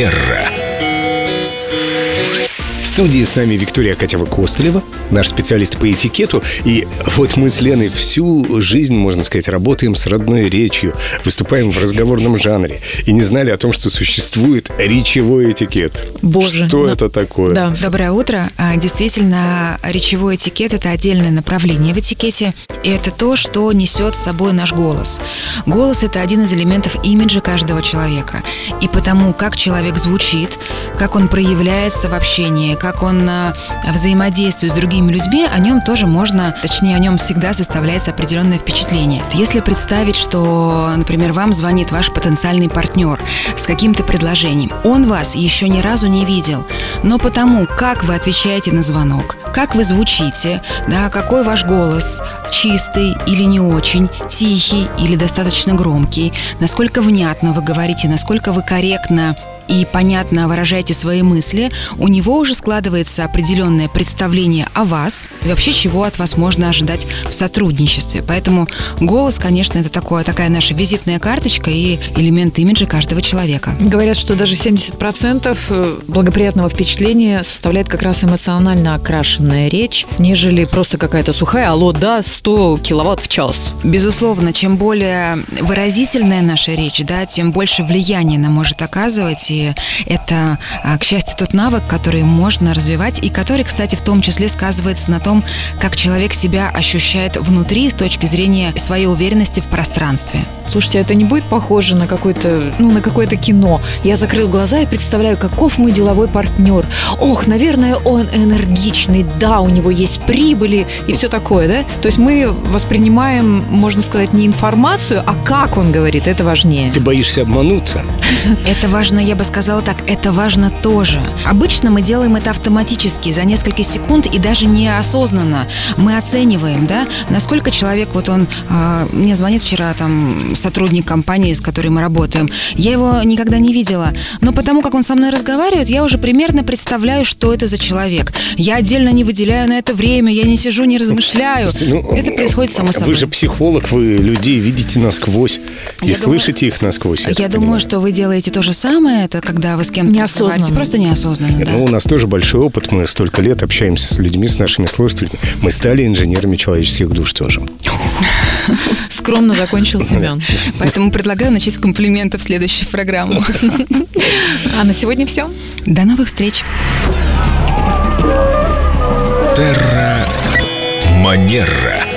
Манера. Студии с нами Виктория Катева-Костылева, наш специалист по этикету. И вот мы с Леной всю жизнь, можно сказать, работаем с родной речью, выступаем в разговорном жанре и не знали о том, что существует речевой этикет. Боже. Что ну, это такое? Да. Доброе утро. А, Действительно, речевой этикет – это отдельное направление в этикете, и это то, что несет с собой наш голос. Голос – это один из элементов имиджа каждого человека. И потому, как человек звучит, как он проявляется в общении, как он а, взаимодействует с другими людьми, о нем тоже можно, точнее, о нем всегда составляется определенное впечатление. Если представить, что, например, вам звонит ваш потенциальный партнер с каким-то предложением, он вас еще ни разу не видел, но потому, как вы отвечаете на звонок, как вы звучите, да, какой ваш голос, чистый или не очень, тихий или достаточно громкий, насколько внятно вы говорите, насколько вы корректно и понятно выражаете свои мысли, у него уже складывается определенное представление о вас и вообще чего от вас можно ожидать в сотрудничестве. Поэтому голос, конечно, это такое, такая наша визитная карточка и элемент имиджа каждого человека. Говорят, что даже 70% благоприятного впечатления составляет как раз эмоционально окрашенная речь, нежели просто какая-то сухая «Алло, да, 100 киловатт в час». Безусловно, чем более выразительная наша речь, да, тем больше влияния она может оказывать. И это, а, к счастью, тот навык, который можно развивать и который, кстати, в том числе сказывается на том, как человек себя ощущает внутри с точки зрения своей уверенности в пространстве. Слушайте, а это не будет похоже на какое-то, ну, на какое-то кино? Я закрыл глаза и представляю, каков мой деловой партнер. Ох, наверное, он энергичный, да, у него есть прибыли и все такое, да? То есть мы воспринимаем, можно сказать, не информацию, а как он говорит, это важнее. Ты боишься обмануться? Это важно, я бы сказала так, это важно тоже. Обычно мы делаем это автоматически, за несколько секунд и даже неосознанно. Мы оцениваем, да, насколько человек, вот он, э, мне звонит вчера там сотрудник компании, с которой мы работаем. Я его никогда не видела, но потому как он со мной разговаривает, я уже примерно представляю, что это за человек. Я отдельно не выделяю на это время, я не сижу, не размышляю. Слушайте, ну, это происходит само собой. Вы же психолог, вы людей видите насквозь и Я думаю- слышите их насквозь. Я так думаю, понимаю. что вы делаете то же самое, это когда вы с кем-то Неосознанно. разговариваете, просто неосознанно, да. Ну, у нас тоже большой опыт. Мы столько лет общаемся с людьми, с нашими слушателями. Мы стали инженерами человеческих душ тоже. Скромно закончил Семен. Поэтому предлагаю начать с комплиментов следующую программу. А на сегодня все. До новых встреч! Манера.